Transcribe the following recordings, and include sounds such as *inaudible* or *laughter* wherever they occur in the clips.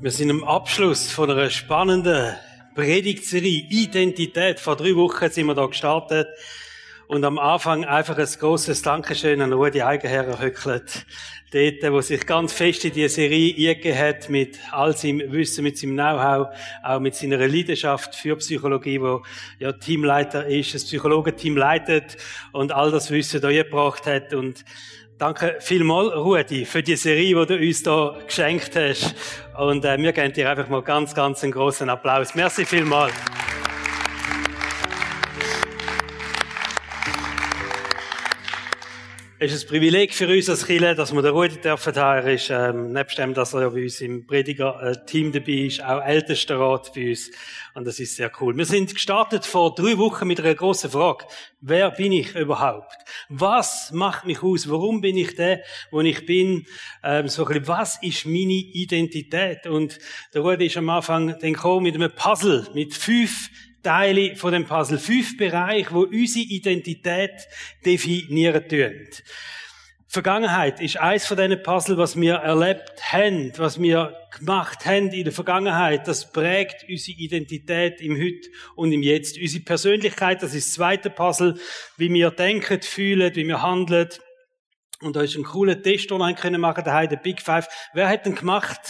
Wir sind am Abschluss von einer spannenden Predigtserie Identität. Vor drei Wochen sind wir da gestartet und am Anfang einfach ein großes Dankeschön an Rudi Eigenherr Höcklet. Dort, wo sich ganz fest in diese Serie eingegeben hat, mit all seinem Wissen, mit seinem Know-how, auch mit seiner Leidenschaft für Psychologie, wo ja Teamleiter ist, das Psychologenteam leitet und all das Wissen da gebracht hat und Danke vielmals, Rudi, für die Serie, die du uns da geschenkt hast. Und äh, wir geben dir einfach mal ganz, ganz einen großen Applaus. Merci vielmals. Es ist ein Privileg für uns als Kirche, dass wir den Rudi dürfen haben. Er ist, ähm, nebst dem, dass er ja bei uns im Prediger-Team dabei ist, auch ältester Rat bei uns. Und das ist sehr cool. Wir sind gestartet vor drei Wochen mit einer großen Frage. Wer bin ich überhaupt? Was macht mich aus? Warum bin ich der, wo ich bin? Ähm, so ein bisschen, was ist meine Identität? Und der Rudi ist am Anfang dann gekommen mit einem Puzzle, mit fünf Teile von dem Puzzle. Fünf Bereiche, wo unsere Identität definieren tun. Vergangenheit ist eins von diesen Puzzle, was wir erlebt haben, was wir gemacht haben in der Vergangenheit. Das prägt unsere Identität im Heute und im Jetzt. Unsere Persönlichkeit, das ist das zweite Puzzle, wie wir denken, fühlen, wie wir handeln. Und da ist ein cooler Test online können machen, der heißt Big Five. Wer hat den gemacht?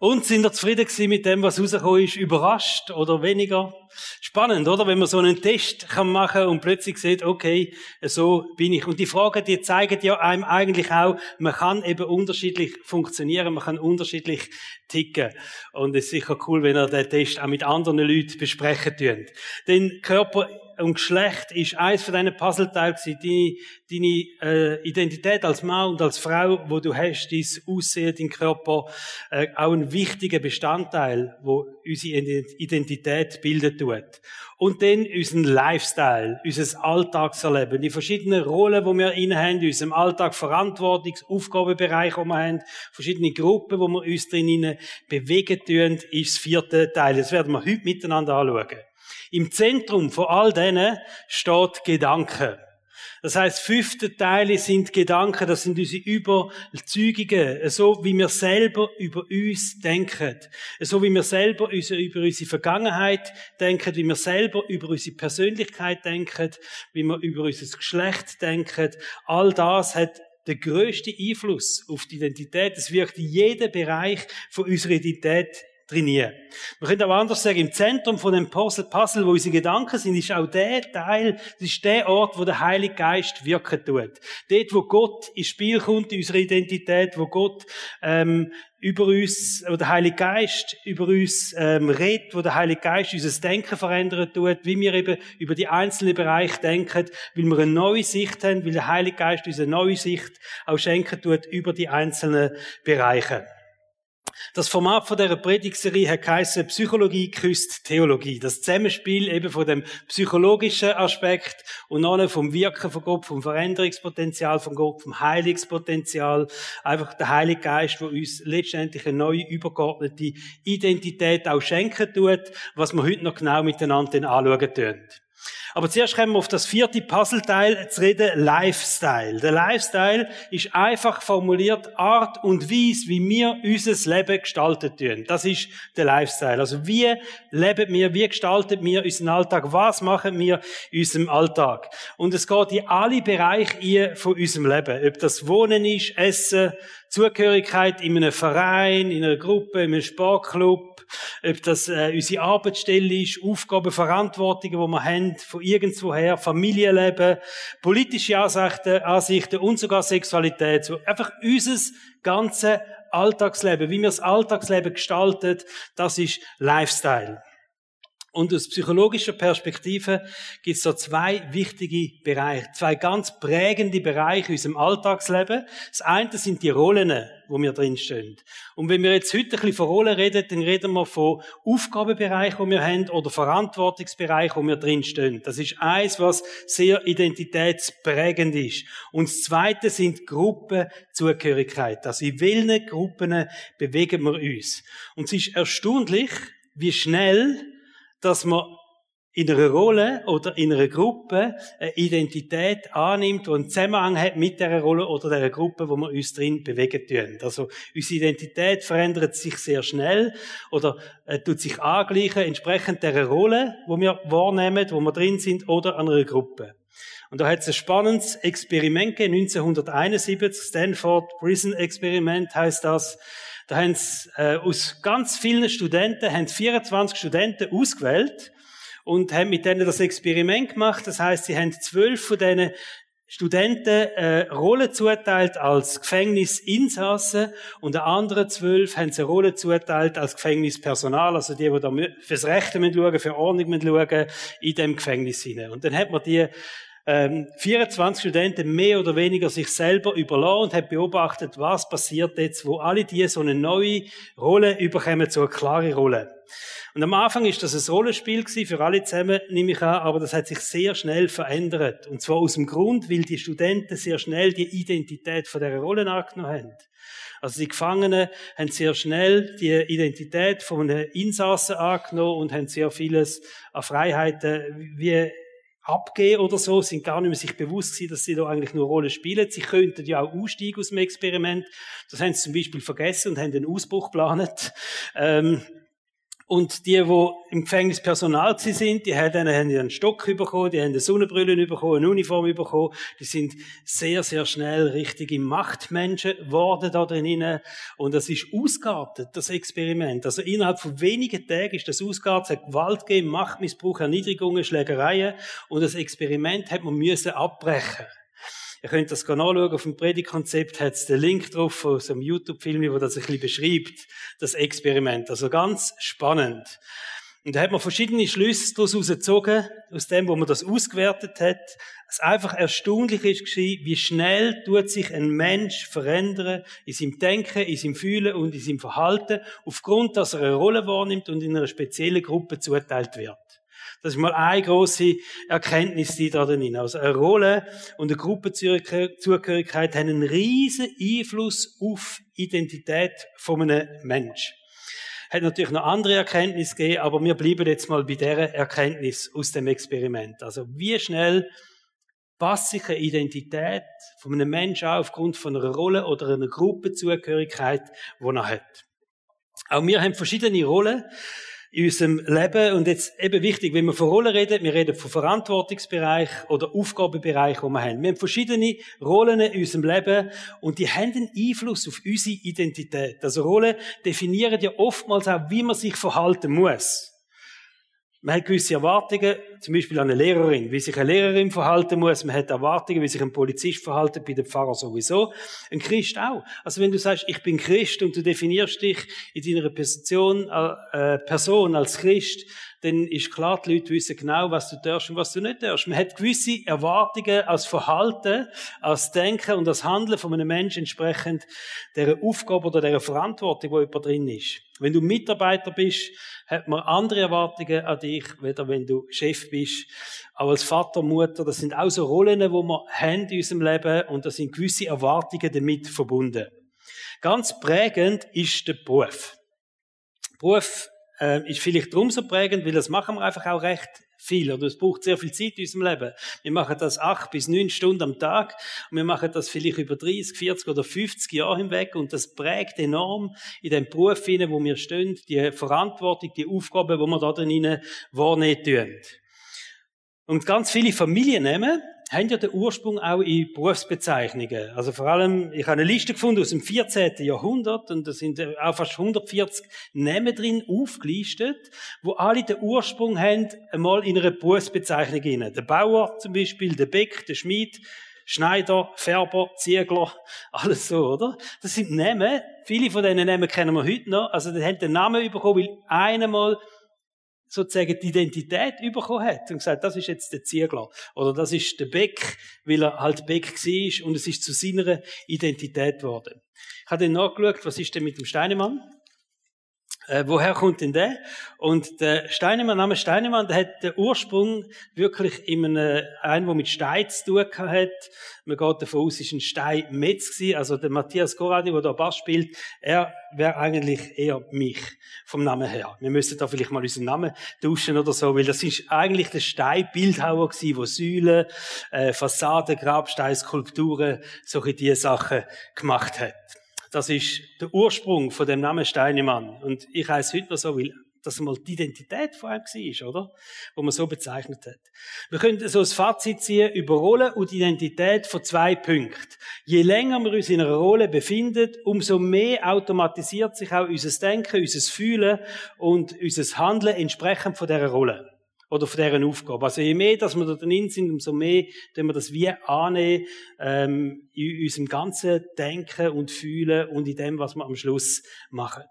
Und sind ihr zufrieden gewesen mit dem, was rausgekommen ist? Überrascht oder weniger? Spannend, oder? Wenn man so einen Test kann machen und plötzlich sieht, okay, so bin ich. Und die Fragen, die zeigen ja einem eigentlich auch, man kann eben unterschiedlich funktionieren, man kann unterschiedlich ticken. Und es ist sicher cool, wenn ihr den Test auch mit anderen Leuten besprechen könnt. Denn Körper und Geschlecht ist eins von diesen Puzzleteilen Deine, deine äh, Identität als Mann und als Frau, wo du hast, dein Aussehen, dein Körper, äh, auch ein wichtiger Bestandteil, wo unsere Identität bildet tut. Und dann unseren Lifestyle, unser Alltagserleben, die verschiedenen Rollen, die wir inne haben, in unserem Alltag, Verantwortungs-, Aufgabenbereich, die wir haben, verschiedene Gruppen, wo wir uns drin bewegen tun, ist das vierte Teil. Das werden wir heute miteinander anschauen. Im Zentrum von all denen steht Gedanke. Das heißt, fünfte Teile sind Gedanken, das sind unsere Überzeugungen, so wie wir selber über uns denken, so wie wir selber über unsere Vergangenheit denken, wie wir selber über unsere Persönlichkeit denken, wie wir über unser Geschlecht denken. All das hat den grössten Einfluss auf die Identität. Es wirkt in jedem Bereich von unserer Identität trainieren. Man könnte auch anders sagen, im Zentrum von dem Puzzle, wo unsere Gedanken sind, ist auch der Teil, das ist der Ort, wo der Heilige Geist wirken tut. Dort, wo Gott ins Spiel kommt, in unserer Identität, wo Gott ähm, über uns, wo der Heilige Geist über uns ähm, redet, wo der Heilige Geist unser Denken verändern tut, wie wir eben über die einzelnen Bereiche denken, weil wir eine neue Sicht haben, weil der Heilige Geist uns eine neue Sicht auch schenken tut über die einzelnen Bereiche. Das Format von dieser Predigtserie hat geheißen Psychologie küsst Theologie. Das Zusammenspiel eben von dem psychologischen Aspekt und noch vom Wirken von Gott, vom Veränderungspotenzial von Gott, vom Heilungspotenzial. Einfach der Heilige Geist, der uns letztendlich eine neue, übergeordnete Identität auch schenken tut, was wir heute noch genau miteinander anschauen tun. Aber zuerst kommen wir auf das vierte Puzzleteil zu reden, Lifestyle. Der Lifestyle ist einfach formuliert Art und Weise, wie wir unser Leben gestalten tun. Das ist der Lifestyle. Also wie leben wir, wie gestalten wir unseren Alltag, was machen wir in unserem Alltag. Und es geht in alle Bereiche von unserem Leben. Ob das Wohnen ist, Essen, Zugehörigkeit in einem Verein, in einer Gruppe, in einem Sportclub, ob das äh, unsere Arbeitsstelle ist, Aufgaben, Verantwortungen, die wir haben, von irgendwoher, Familienleben, politische Ansichten, Ansichten und sogar Sexualität. So einfach unser ganzes Alltagsleben, wie wir das Alltagsleben gestaltet, das ist Lifestyle. Und aus psychologischer Perspektive gibt es so zwei wichtige Bereiche, zwei ganz prägende Bereiche in unserem Alltagsleben. Das eine sind die Rollen, wo wir drinstehen. Und wenn wir jetzt heute ein bisschen von Rollen reden, dann reden wir von Aufgabenbereichen, die wir haben, oder Verantwortungsbereichen, wo wir drinstehen. Das ist eins, was sehr identitätsprägend ist. Und das zweite sind Gruppenzugehörigkeit. Also in welchen Gruppen bewegen wir uns? Und es ist erstaunlich, wie schnell dass man in einer Rolle oder in einer Gruppe eine Identität annimmt, die einen Zusammenhang hat mit der Rolle oder der Gruppe, wo wir uns drin bewegen tun. Also unsere Identität verändert sich sehr schnell oder äh, tut sich angleichen entsprechend der Rolle, wo wir wahrnehmen, wo wir drin sind oder an einer Gruppe. Und da hat es ein spannendes Experiment gegeben, 1971, Stanford Prison Experiment heißt das. Da haben sie, äh, aus ganz vielen Studenten, haben 24 Studenten ausgewählt und haben mit denen das Experiment gemacht. Das heißt, sie haben zwölf von diesen Studenten äh, Rolle zuteilt als Gefängnisinsassen und der anderen zwölf haben sie eine Rolle zuteilt als Gefängnispersonal, also die, die da fürs Rechte schauen, für Ordnung schauen, in dem Gefängnis hinein. Und dann hat man die ähm, 24 Studenten mehr oder weniger sich selber überlassen und hat beobachtet, was passiert jetzt, wo alle die so eine neue Rolle überkommen, so eine klare Rolle. Und am Anfang ist das ein Rollenspiel gewesen, für alle zusammen, nehme ich an, aber das hat sich sehr schnell verändert. Und zwar aus dem Grund, weil die Studenten sehr schnell die Identität von der Rolle angenommen haben. Also die Gefangenen haben sehr schnell die Identität von einem Insassen angenommen und haben sehr vieles an Freiheiten wie abgehen oder so, sind gar nicht mehr sich bewusst gewesen, dass sie da eigentlich nur Rolle spielen. Sie könnten ja auch aussteigen aus dem Experiment. Das haben sie zum Beispiel vergessen und haben den Ausbruch geplant. Ähm, und die, die im Gefängnis Personal sind, die haben einen Stock bekommen, die haben eine Sonnenbrille bekommen, eine Uniform bekommen. Die sind sehr, sehr schnell richtige Machtmenschen geworden da drinnen. Und das ist ausgeartet, das Experiment. Also innerhalb von wenigen Tagen ist das ausgeartet. Es hat Gewalt gegeben, Machtmissbrauch, Erniedrigungen, Schlägereien. Und das Experiment hat man müssen abbrechen. Ihr könnt das nachschauen. Auf dem Predigtkonzept hat es den Link drauf so einem YouTube-Film, wo das ein bisschen beschreibt, das Experiment. Also ganz spannend. Und da hat man verschiedene Schlüsse daraus gezogen, aus dem, wo man das ausgewertet hat. Es einfach erstaunlich ist wie schnell tut sich ein Mensch verändern in seinem Denken, in seinem Fühlen und in seinem Verhalten, aufgrund, dass er eine Rolle wahrnimmt und in einer speziellen Gruppe zuteilt wird. Das ist mal eine große Erkenntnis, die da drin. Also eine Rolle und eine Gruppenzugehörigkeit haben einen riesen Einfluss auf die Identität von einem Menschen. Hat natürlich noch andere Erkenntnisse gegeben, aber wir bleiben jetzt mal bei dieser Erkenntnis aus dem Experiment. Also wie schnell passt sich eine Identität von einem Menschen aufgrund von einer Rolle oder einer Gruppenzugehörigkeit, die er hat. Auch wir haben verschiedene Rollen in unserem Leben. Und jetzt eben wichtig, wenn wir von Rollen reden, wir reden von Verantwortungsbereich oder Aufgabenbereich, wo wir haben. Wir haben verschiedene Rollen in unserem Leben und die haben einen Einfluss auf unsere Identität. Also Rollen definieren ja oftmals auch, wie man sich verhalten muss. Man hat gewisse Erwartungen, zum Beispiel an eine Lehrerin, wie sich eine Lehrerin verhalten muss. Man hat Erwartungen, wie sich ein Polizist verhalten, bei dem Pfarrer sowieso. Ein Christ auch. Also wenn du sagst, ich bin Christ und du definierst dich in deiner Position, äh, Person als Christ, dann ist klar, die Leute wissen genau, was du darfst und was du nicht darfst. Man hat gewisse Erwartungen als Verhalten, als Denken und als Handeln von einem Menschen entsprechend der Aufgabe oder der Verantwortung, wo jemand drin ist. Wenn du Mitarbeiter bist, hat man andere Erwartungen an dich, weder wenn du Chef bist. Auch als Vater, Mutter, das sind auch so Rollen, die wir haben in unserem Leben und da sind gewisse Erwartungen damit verbunden. Ganz prägend ist der Beruf. Beruf äh, ist vielleicht darum so prägend, weil das machen wir einfach auch recht viel oder es braucht sehr viel Zeit in unserem Leben. Wir machen das acht bis neun Stunden am Tag und wir machen das vielleicht über 30, 40 oder 50 Jahre hinweg und das prägt enorm in dem Beruf hinein, wo wir stehen, die Verantwortung, die Aufgaben, wo wir da drin wahrnehmen. Und ganz viele Familien nehmen, haben ja den Ursprung auch in Berufsbezeichnungen. Also vor allem, ich habe eine Liste gefunden aus dem 14. Jahrhundert und da sind auch fast 140 Namen drin aufgelistet, wo alle den Ursprung haben, einmal in einer Berufsbezeichnung inne. Der Bauer zum Beispiel, der Beck, der Schmied, Schneider, Färber, Ziegler, *laughs* alles so, oder? Das sind Namen. Viele von diesen Namen kennen wir heute noch. Also, die haben den Namen bekommen, weil einmal sozusagen die Identität bekommen hat und gesagt, das ist jetzt der Ziegler oder das ist der Beck, weil er halt Beck war und es ist zu seiner Identität geworden. Ich habe dann nachgeschaut, was ist denn mit dem Steinemann? Äh, woher kommt denn der? Und der Steinemann, Name Steinemann, der hat den Ursprung wirklich in einem, einen, der mit Stein zu tun hat. Man geht davon aus, ist ein Steinmetz gewesen. Also der Matthias Goradi, der da Bass spielt, er wäre eigentlich eher mich, vom Namen her. Wir müssten da vielleicht mal unseren Namen tauschen oder so, weil das ist eigentlich der Steinbildhauer gewesen, der Säulen, äh, Fassaden, Grabsteine, Skulpturen, solche diese Sachen gemacht hat. Das ist der Ursprung von dem Namen Steinemann. Und ich heiße heute noch so, weil das mal die Identität von ihm war, oder? Wo man so bezeichnet hat. Wir können so ein Fazit ziehen über Rolle und Identität von zwei Punkten. Je länger wir uns in einer Rolle befinden, umso mehr automatisiert sich auch unser Denken, unser Fühlen und unser Handeln entsprechend von dieser Rolle oder von deren Aufgabe. Also je mehr, dass wir da drin sind, umso mehr wenn wir das wie annehmen ähm, in unserem ganzen Denken und Fühlen und in dem, was wir am Schluss machen.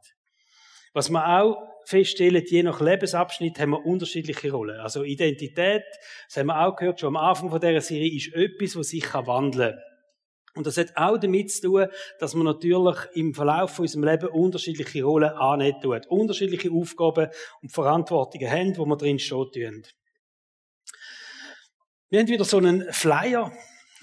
Was wir auch feststellen, je nach Lebensabschnitt haben wir unterschiedliche Rollen. Also Identität, das haben wir auch gehört schon am Anfang von dieser Serie, ist etwas, was sich wandeln kann. Und das hat auch damit zu tun, dass man natürlich im Verlauf von unserem Leben unterschiedliche Rollen annehmen tut. Unterschiedliche Aufgaben und Verantwortungen haben, wo man drin stehen. Wir haben wieder so einen Flyer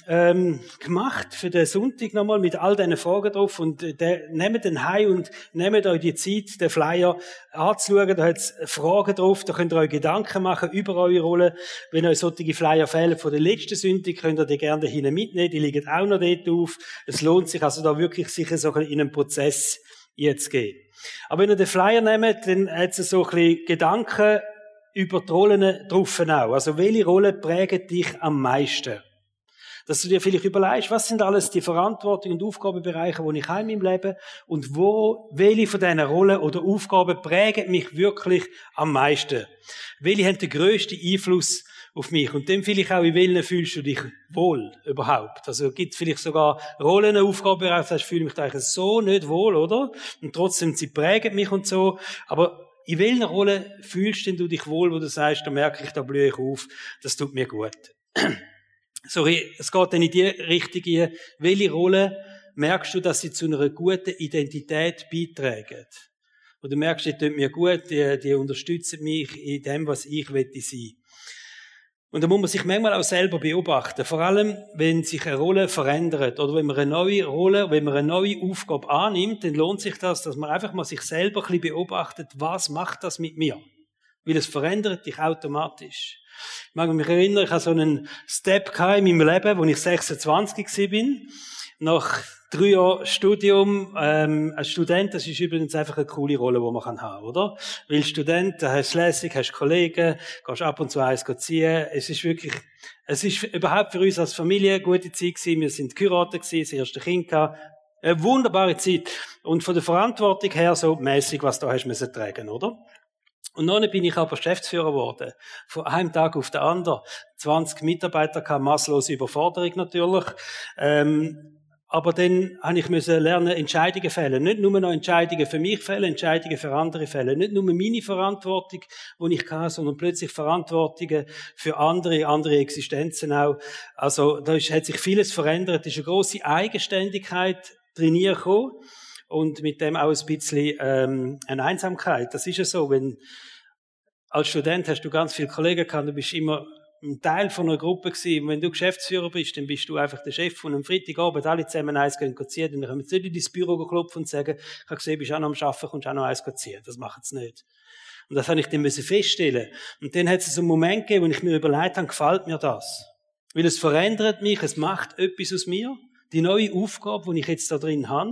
ähm, gemacht für den Sonntag nochmal mit all diesen Fragen drauf und äh, der, nehmt den heim und nehmt euch die Zeit, den Flyer anzuschauen. Da hat es Fragen drauf, da könnt ihr euch Gedanken machen über eure Rolle. Wenn euch solche Flyer fehlen von der letzten Sonntag, könnt ihr die gerne hinten mitnehmen. Die liegen auch noch dort auf. Es lohnt sich also da wirklich sicher so in einen Prozess jetzt gehen. Aber wenn ihr den Flyer nehmt, dann hat es so ein bisschen Gedanken über die Rollen drauf auch. Also welche Rolle prägt dich am meisten? Dass du dir vielleicht überlegst, was sind alles die Verantwortung und Aufgabenbereiche, wo ich habe in meinem Leben und wo, welche von diesen Rollen oder Aufgaben prägen mich wirklich am meisten? Welche haben den grössten Einfluss auf mich? Und dann vielleicht auch, in welchen fühlst du dich wohl überhaupt? Also gibt vielleicht sogar Rollen, Aufgabenbereiche, sagst, ich fühle mich da eigentlich so nicht wohl, oder? Und trotzdem, sie prägen mich und so. Aber in welcher Rolle fühlst denn du dich wohl, wo du sagst, da merke ich, da blühe ich auf, das tut mir gut? Sorry, es geht dann in die Richtung, welche Rolle merkst du, dass sie zu einer guten Identität beitragen? Oder merkst du, die tut mir gut, die, die unterstützen mich in dem, was ich wette sein. Und da muss man sich manchmal auch selber beobachten. Vor allem, wenn sich eine Rolle verändert oder wenn man eine neue Rolle, wenn man eine neue Aufgabe annimmt, dann lohnt sich das, dass man einfach mal sich selber ein bisschen beobachtet, was macht das mit mir? Weil es verändert dich automatisch. Ich mag mich erinnern, ich hatte so einen Step in meinem Leben, wo ich 26 bin. Nach drei Jahren Studium, ähm, als Student, das ist übrigens einfach eine coole Rolle, die man haben kann, oder? Weil Student, da hast du lässig, hast Kollegen, gehst ab und zu eins ziehen. Es ist wirklich, es ist überhaupt für uns als Familie eine gute Zeit gewesen. Wir sind geheiratet gewesen, das erste Kind gehabt. Eine wunderbare Zeit. Und von der Verantwortung her so mäßig, was du hast müssen tragen, oder? Und dann bin ich aber Geschäftsführer geworden. Von einem Tag auf den anderen. 20 Mitarbeiter kam masslose Überforderung natürlich. Ähm, aber dann habe ich müssen lernen, Entscheidungen fällen. Nicht nur noch Entscheidungen für mich fällen, Entscheidungen für andere fällen. Nicht nur meine Verantwortung, die ich hatte, sondern plötzlich Verantwortungen für andere, andere Existenzen auch. Also, da hat sich vieles verändert. Es ist eine grosse Eigenständigkeit trainiert gekommen und mit dem auch ein bisschen ähm, eine Einsamkeit. Das ist ja so, wenn als Student hast du ganz viele Kollegen gehabt, du bist immer ein Teil von einer Gruppe gewesen. Und wenn du Geschäftsführer bist, dann bist du einfach der Chef von einem Freitagabend, alle zusammen eins gehen ziehen, dann können sie nicht in dein Büro klopfen und sagen, ich habe gesehen, bist auch noch am Arbeiten, kommst auch noch eins ziehen. Das machen sie nicht. Und das habe ich dann feststellen Und dann hat es so einen Moment gegeben, wo ich mir überlegt habe, gefällt mir das? Weil es verändert mich, es macht etwas aus mir. Die neue Aufgabe, die ich jetzt da drin habe.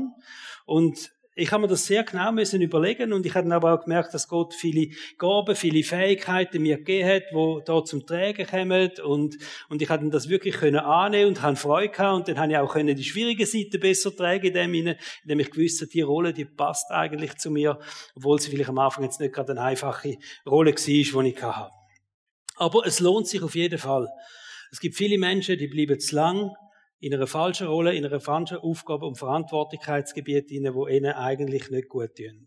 Und ich habe mir das sehr genau müssen überlegen und ich habe aber auch gemerkt, dass Gott viele Gaben, viele Fähigkeiten mir gegeben hat, wo da zum Tragen kommen und und ich habe das wirklich können annehmen und habe Freude gehabt und dann habe ich auch können die schwierige Seite besser tragen, indem, ich, indem ich gewusst habe, die Rolle, die passt eigentlich zu mir, obwohl sie vielleicht am Anfang jetzt nicht gerade eine einfache Rolle war, die ich hatte. Aber es lohnt sich auf jeden Fall. Es gibt viele Menschen, die bleiben zu lang in einer falschen Rolle, in einer falschen Aufgabe und Verantwortlichkeitsgebiet hinein, wo ihnen eigentlich nicht gut tun.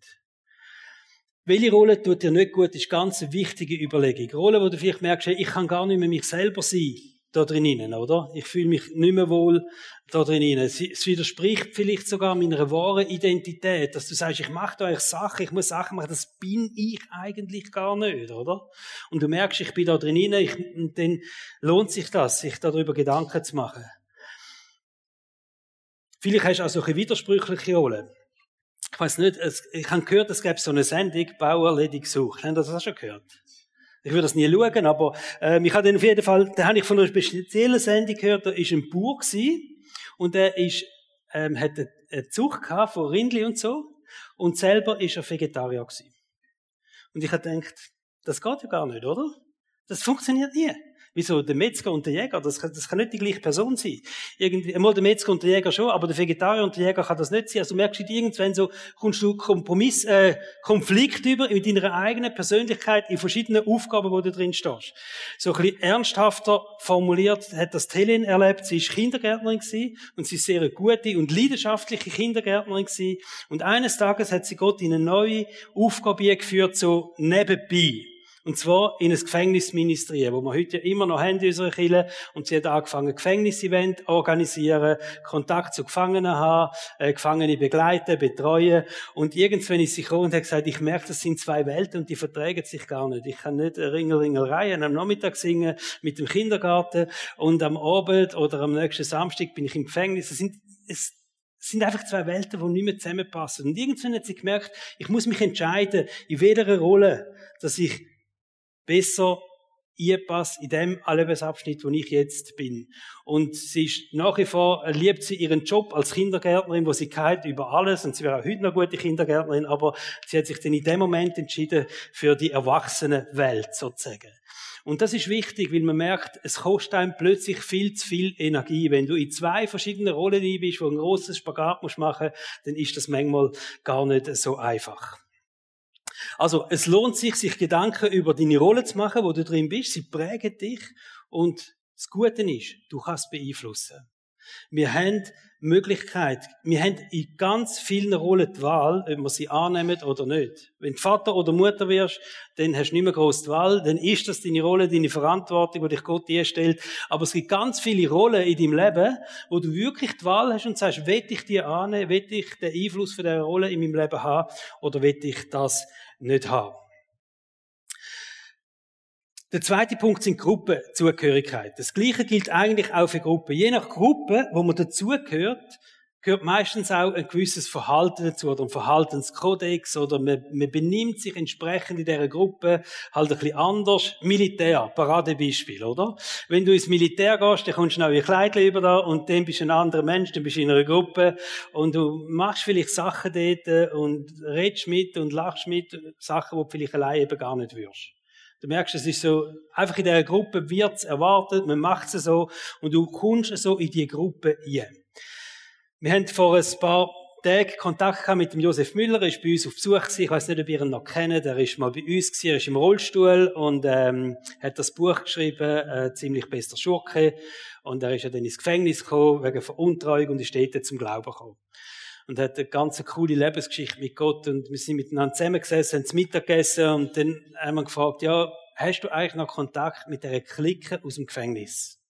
Welche Rolle tut dir nicht gut, ist ganz eine wichtige Überlegung. Rolle, wo du vielleicht merkst, ich kann gar nicht mehr mich selber sein. da drinnen, oder? Ich fühle mich nicht mehr wohl da drinnen. Es widerspricht vielleicht sogar meiner wahren Identität, dass du sagst, ich mache da eigentlich Sachen, ich muss Sachen machen, das bin ich eigentlich gar nicht, oder? Und du merkst, ich bin da drinnen, ich, dann lohnt sich das, sich darüber Gedanken zu machen. Vielleicht hast du auch so eine widersprüchliche Rolle. Ich weiß nicht, es, ich habe gehört, es gäbe so eine Sendung, Bauerledig gesucht. Habt ihr das auch schon gehört? Ich würde das nie schauen, aber äh, ich habe auf jeden Fall, da habe ich von einer speziellen Sendung gehört, da ist ein Bauer gewesen, und der ist, ähm, hat eine Zucht gehabt von Rindli und so und selber ist er Vegetarier gewesen. Und ich habe gedacht, das geht ja gar nicht, oder? Das funktioniert nie. Wieso? Der Metzger und der Jäger, das kann, das kann nicht die gleiche Person sein. Irgendwie, einmal der Metzger und der Jäger schon, aber der Vegetarier und der Jäger kann das nicht sein. Also merkst du irgendwann so, kommst du Kompromiss, äh, Konflikt über mit deiner eigenen Persönlichkeit in verschiedenen Aufgaben, wo du drin stehst. So ein bisschen ernsthafter formuliert hat das Helen erlebt. Sie ist Kindergärtnerin gewesen und sie ist sehr gute und leidenschaftliche Kindergärtnerin gewesen. Und eines Tages hat sie Gott in eine neue Aufgabe geführt, so nebenbei. Und zwar in ein Gefängnis ministrieren, wo wir heute immer noch haben in unserer Kirche. Und sie hat angefangen, Gefängnisevent organisieren, Kontakt zu Gefangenen haben, äh, Gefangene begleiten, betreuen. Und irgendwann ist sie gekommen und hat gesagt, ich merke, das sind zwei Welten und die verträgen sich gar nicht. Ich kann nicht Ringelringelreihen am Nachmittag singen mit dem Kindergarten und am Abend oder am nächsten Samstag bin ich im Gefängnis. Es sind, es sind einfach zwei Welten, die nicht mehr zusammenpassen. Und irgendwann hat sie gemerkt, ich muss mich entscheiden, in welcher Rolle, dass ich besser einpasse in dem Lebensabschnitt, wo ich jetzt bin. Und sie ist nach wie vor, liebt sie ihren Job als Kindergärtnerin, wo sie kennt über alles, und sie wäre auch heute noch gute Kindergärtnerin, aber sie hat sich dann in dem Moment entschieden für die erwachsene Welt, sozusagen. Und das ist wichtig, weil man merkt, es kostet einem plötzlich viel zu viel Energie. Wenn du in zwei verschiedenen Rollen bist, wo ein großes Spagat musst machen, dann ist das manchmal gar nicht so einfach. Also, es lohnt sich, sich Gedanken über deine Rolle zu machen, wo du drin bist. Sie prägen dich. Und das Gute ist, du kannst beeinflussen. Wir haben Möglichkeit. Wir haben in ganz vielen Rollen die Wahl, ob wir sie annehmen oder nicht. Wenn du Vater oder Mutter wirst, dann hast du nicht mehr groß die Wahl, dann ist das deine Rolle, deine Verantwortung, die dich Gott dir stellt. Aber es gibt ganz viele Rollen in deinem Leben, wo du wirklich die Wahl hast und sagst, will ich die annehmen, will ich den Einfluss von dieser Rolle in meinem Leben haben oder will ich das nicht haben. Der zweite Punkt sind Gruppenzugehörigkeit. Das Gleiche gilt eigentlich auch für Gruppen. Je nach Gruppe, wo man dazugehört, gehört meistens auch ein gewisses Verhalten dazu oder ein Verhaltenskodex oder man, man benimmt sich entsprechend in dieser Gruppe halt ein bisschen anders. Militär, Paradebeispiel, oder? Wenn du ins Militär gehst, dann kommst du neue Kleidchen über da und dann bist du ein anderer Mensch, dann bist du in einer Gruppe und du machst vielleicht Sachen dort und redest mit und lachst mit, Sachen, die du vielleicht allein eben gar nicht würdest. Du merkst, es ist so, einfach in dieser Gruppe wird's erwartet, man macht es so und du kommst so in die Gruppe rein. Wir haben vor ein paar Tagen Kontakt mit dem Josef Müller, er ist bei uns auf Besuch. Ich weiß nicht, ob ihr ihn noch kennt. Er ist mal bei uns gewesen, er ist im Rollstuhl und ähm, hat das Buch geschrieben, äh, ziemlich bester Schurke. Und er ist ja dann ins Gefängnis gekommen wegen Veruntreuung und ist dort zum Glauben gekommen und hat eine ganz coole Lebensgeschichte mit Gott und wir sind miteinander zusammengesessen, haben Mittag gegessen und dann haben wir gefragt, ja, hast du eigentlich noch Kontakt mit der Clique aus dem Gefängnis?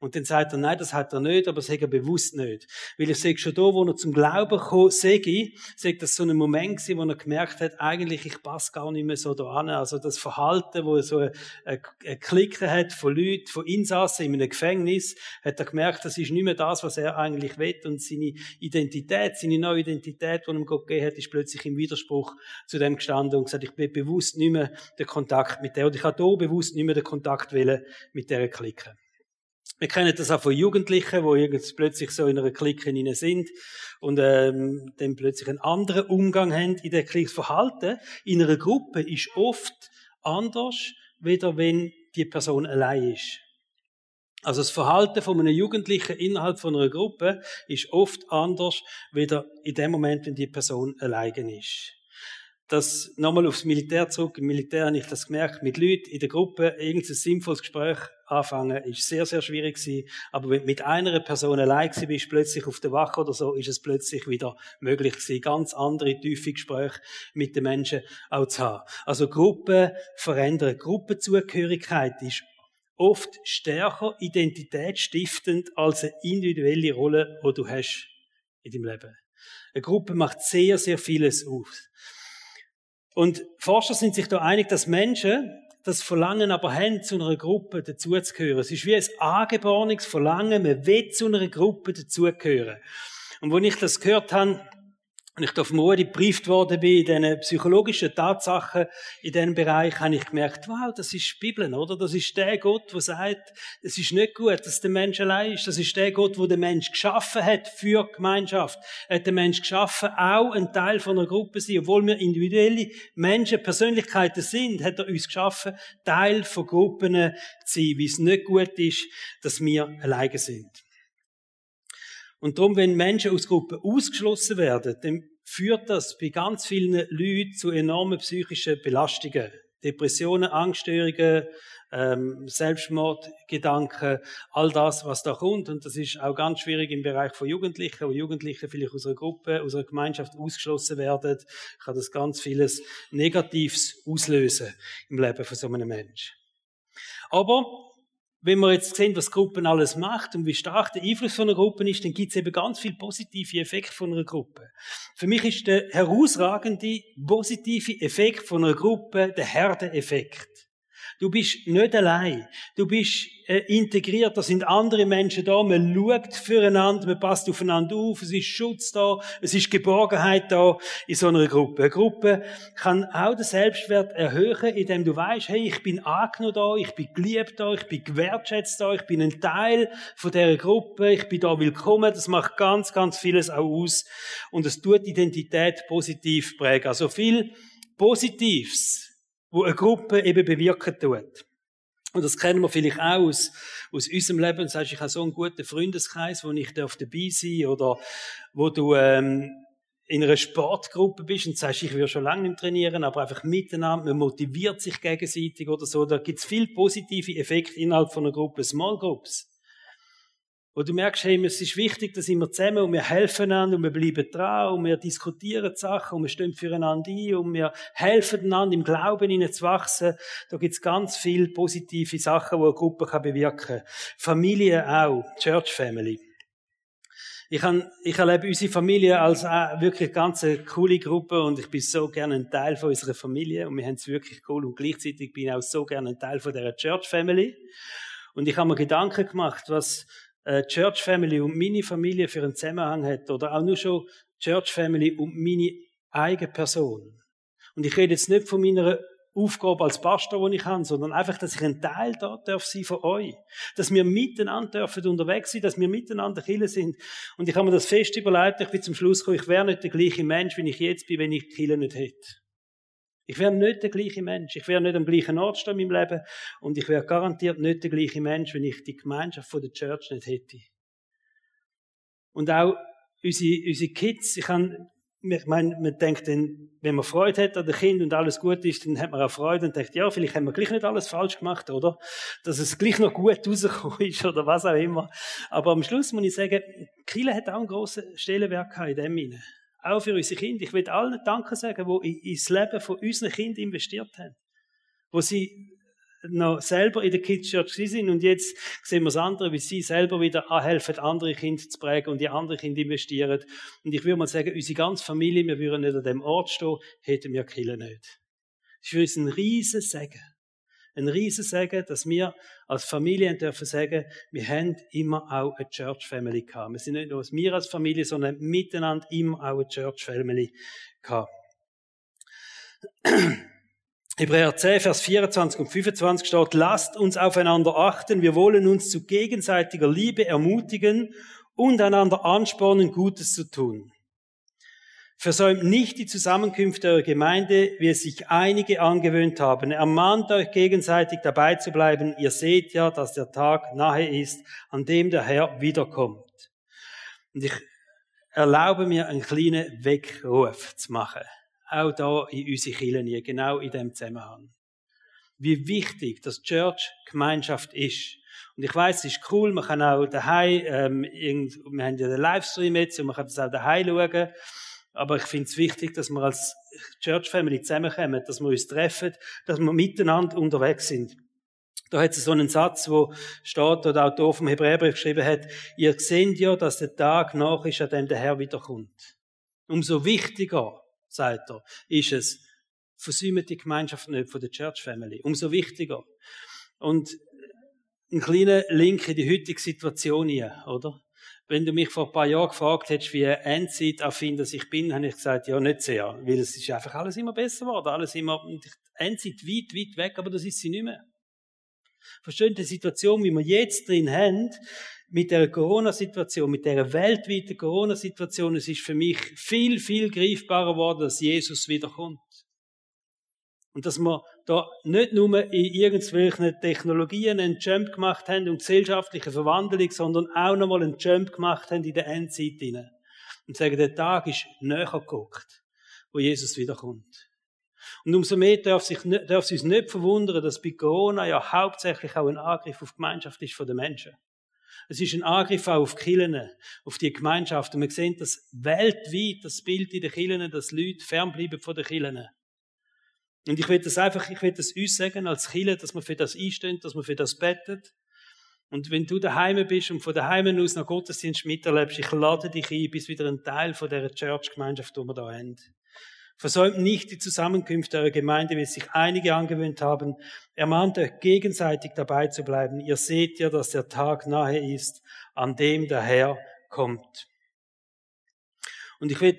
Und dann sagt er, nein, das hat er nicht, aber hat er bewusst nicht. Weil ich sehe schon da, wo er zum Glauben kam, sehe ich, sehe das so ein Moment gewesen, wo er gemerkt hat, eigentlich, ich passe gar nicht mehr so da an. Also das Verhalten, wo er so eine, eine Clique hat von Leuten, von Insassen in einem Gefängnis, hat er gemerkt, das ist nicht mehr das, was er eigentlich will. Und seine Identität, seine neue Identität, die ihm Gott gegeben hat, ist plötzlich im Widerspruch zu dem gestanden und gesagt, ich bin bewusst nicht mehr den Kontakt mit der. Und ich habe hier bewusst nicht mehr den Kontakt wählen mit dieser Clique. Wir kennen das auch von Jugendlichen, wo jetzt plötzlich so in einer Clique hinein sind und ähm, dann plötzlich einen anderen Umgang haben in der Clique. Verhalten in einer Gruppe ist oft anders, weder wenn die Person allein ist. Also das Verhalten von einem Jugendlichen innerhalb von einer Gruppe ist oft anders, weder in dem Moment, wenn die Person allein ist das nochmal aufs Militär zurück. Im Militär habe ich das gemerkt, mit Leuten in der Gruppe irgendein sinnvolles Gespräch anfangen, ist sehr, sehr schwierig gewesen. Aber wenn du mit einer Person allein bist, plötzlich auf der Wache oder so, ist es plötzlich wieder möglich gewesen, ganz andere, tiefe Gespräche mit den Menschen auch zu haben. Also Gruppen verändern. Gruppenzugehörigkeit ist oft stärker identitätsstiftend als eine individuelle Rolle, die du hast in deinem Leben. Eine Gruppe macht sehr, sehr vieles aus. Und Forscher sind sich da einig, dass Menschen das Verlangen aber haben, zu einer Gruppe dazuzugehören. Es ist wie ein angeborenes Verlangen, man will zu einer Gruppe dazugehören. Und wo ich das gehört habe, und ich vom Rudi gebrieft worden bin, in diesen psychologischen Tatsachen, in diesem Bereich, habe ich gemerkt, wow, das ist die Bibel, oder? Das ist der Gott, der sagt, es ist nicht gut, dass der Mensch allein ist. Das ist der Gott, der den Mensch geschaffen hat für Gemeinschaft. Er hat den Mensch geschaffen, auch ein Teil von einer Gruppe sein. Obwohl wir individuelle Menschen, Persönlichkeiten sind, hat er uns geschaffen, Teil von Gruppen zu sein, wie es nicht gut ist, dass wir alleine sind. Und darum, wenn Menschen aus Gruppen ausgeschlossen werden, dann führt das bei ganz vielen Leuten zu enormen psychischen Belastungen. Depressionen, Angststörungen, ähm, Selbstmordgedanken, all das, was da kommt. Und das ist auch ganz schwierig im Bereich von Jugendlichen, wo Jugendliche vielleicht aus einer Gruppe, aus einer Gemeinschaft ausgeschlossen werden, kann das ganz vieles Negatives auslösen im Leben von so einem Menschen. Aber wenn wir jetzt sehen, was Gruppen alles macht und wie stark der Einfluss von einer Gruppe ist, dann gibt es eben ganz viel positive Effekte von einer Gruppe. Für mich ist der herausragende positive Effekt von einer Gruppe der Herdeneffekt. Du bist nicht allein. Du bist integriert. Da sind andere Menschen da. Man schaut füreinander, man passt aufeinander auf. Es ist Schutz da. Es ist Geborgenheit da in so einer Gruppe. Eine Gruppe kann auch den Selbstwert erhöhen, indem du weißt, hey, ich bin angenommen da, ich bin geliebt da, ich bin gewertschätzt da, ich bin ein Teil von dieser Gruppe, ich bin da willkommen. Das macht ganz, ganz vieles auch aus. Und es tut Identität positiv prägen. Also viel Positives wo eine Gruppe eben bewirken tut. Und das kennen wir vielleicht auch aus, aus unserem Leben. Du sagst, ich habe so einen guten Freundeskreis, wo ich dabei sein darf, oder wo du ähm, in einer Sportgruppe bist und sagst, ich will schon lange nicht trainieren, aber einfach miteinander, man motiviert sich gegenseitig oder so. Da gibt es viel positive Effekte innerhalb von einer Gruppe, Small Groups wo du merkst, hey, es ist wichtig, dass wir zusammen und wir helfen einander und wir bleiben dran und wir diskutieren Sachen und wir stehen füreinander ein und wir helfen einander im Glauben ihnen zu wachsen. Da gibt's ganz viele positive Sachen, die eine Gruppe kann bewirken kann. Familie auch, Church Family. Ich, han, ich erlebe unsere Familie als wirklich ganz eine coole Gruppe und ich bin so gerne ein Teil von unserer Familie und wir haben es wirklich cool und gleichzeitig bin ich auch so gerne ein Teil von dieser Church Family. Und ich habe mir Gedanken gemacht, was Church Family und meine Familie für einen Zusammenhang hat oder auch nur schon Church Family und meine eigene Person. Und ich rede jetzt nicht von meiner Aufgabe als Pastor, die ich habe, sondern einfach, dass ich ein Teil da darf sein von euch. Dass wir miteinander dürfen unterwegs sein, dass wir miteinander Kille sind. Und ich habe mir das fest überlegt, ich bin zum Schluss gekommen, ich wäre nicht der gleiche Mensch, wie ich jetzt bin, wenn ich Kille nicht hätte. Ich wäre nicht der gleiche Mensch. Ich wäre nicht am gleichen Ort stehen in meinem Leben. Und ich wäre garantiert nicht der gleiche Mensch, wenn ich die Gemeinschaft von der Church nicht hätte. Und auch unsere, unsere Kids, ich kann, ich meine, man denkt dann, wenn man Freude hat an den Kind und alles gut ist, dann hat man auch Freude und denkt, ja, vielleicht haben wir gleich nicht alles falsch gemacht, oder? Dass es gleich noch gut rausgekommen ist oder was auch immer. Aber am Schluss muss ich sagen, Kille hat auch einen grossen Stellenwert in dem hinein auch für unsere Kinder. Ich will allen Danke sagen, die ins Leben von unseren Kindern investiert haben. Wo sie noch selber in der Kids Church sind und jetzt sehen wir das andere, wie sie selber wieder anhelfen, andere Kinder zu prägen und die andere Kinder investieren. Und ich würde mal sagen, unsere ganze Familie, wir würden nicht an dem Ort stehen, hätten wir Kille nicht. Das ist für uns ein riesen Segen ein Riesensegen, dass wir als Familie dürfen sagen, wir haben immer auch eine Church Family gehabt. Wir sind nicht nur wir als Familie, sondern miteinander immer auch eine Church Family gehabt. Hebräer 10, Vers 24 und 25 steht, lasst uns aufeinander achten, wir wollen uns zu gegenseitiger Liebe ermutigen und einander anspornen, Gutes zu tun. Versäumt nicht die Zusammenkünfte eurer Gemeinde, wie es sich einige angewöhnt haben. Ermahnt euch gegenseitig dabei zu bleiben. Ihr seht ja, dass der Tag nahe ist, an dem der Herr wiederkommt. Und ich erlaube mir einen kleinen Weckruf zu machen. Auch da in unsere Kirche, genau in dem Zusammenhang. Wie wichtig das Church Gemeinschaft ist. Und ich weiß, es ist cool, man kann auch daheim, ähm, wir haben ja den Livestream jetzt und man kann das auch daheim schauen. Aber ich finde es wichtig, dass wir als Church Family zusammenkommen, dass wir uns treffen, dass wir miteinander unterwegs sind. Da hat es so einen Satz, wo steht, oder der Autor vom Hebräerbrief geschrieben hat, ihr seht ja, dass der Tag nach ist, an dem der Herr wiederkommt. Umso wichtiger, sagt er, ist es, versäumt die Gemeinschaft nicht von der Church Family. Umso wichtiger. Und ein kleiner Link in die heutige Situation hier, oder? Wenn du mich vor ein paar Jahren gefragt hättest, wie Endzeit-affin dass ich bin, habe ich gesagt, ja, nicht sehr. Weil es ist einfach alles immer besser geworden. Alles immer, Endzeit weit, weit weg, aber das ist sie nicht mehr. Versteht die Situation, wie wir jetzt drin haben, mit der Corona-Situation, mit der weltweiten Corona-Situation, es ist für mich viel, viel greifbarer geworden, dass Jesus wiederkommt. Und dass wir da nicht nur in irgendwelchen Technologien einen Jump gemacht haben und gesellschaftliche Verwandlung, sondern auch nochmal einen Jump gemacht haben in der Endzeit hinein. Und sagen, der Tag ist näher geguckt, wo Jesus wiederkommt. Und umso mehr darf, sich, darf es uns nicht verwundern, dass bei Corona ja hauptsächlich auch ein Angriff auf die Gemeinschaft ist von den Menschen. Es ist ein Angriff auch auf Kirchen, auf die Gemeinschaft. Und wir sehen das weltweit, das Bild in den Kirchen, dass Leute fernbleiben von den Kirchen. Und ich will das einfach, ich will das uns sagen als Kirche, dass wir für das einstehen, dass wir für das beten. Und wenn du daheim bist und von daheim aus nach Gottesdienst miterlebst, ich lade dich ein, bist wieder ein Teil von der Church-Gemeinschaft, die wir da haben. Versäumt nicht die Zusammenkünfte eurer Gemeinde, wie es sich einige angewöhnt haben. Ermahnt euch gegenseitig dabei zu bleiben. Ihr seht ja, dass der Tag nahe ist, an dem der Herr kommt. Und ich will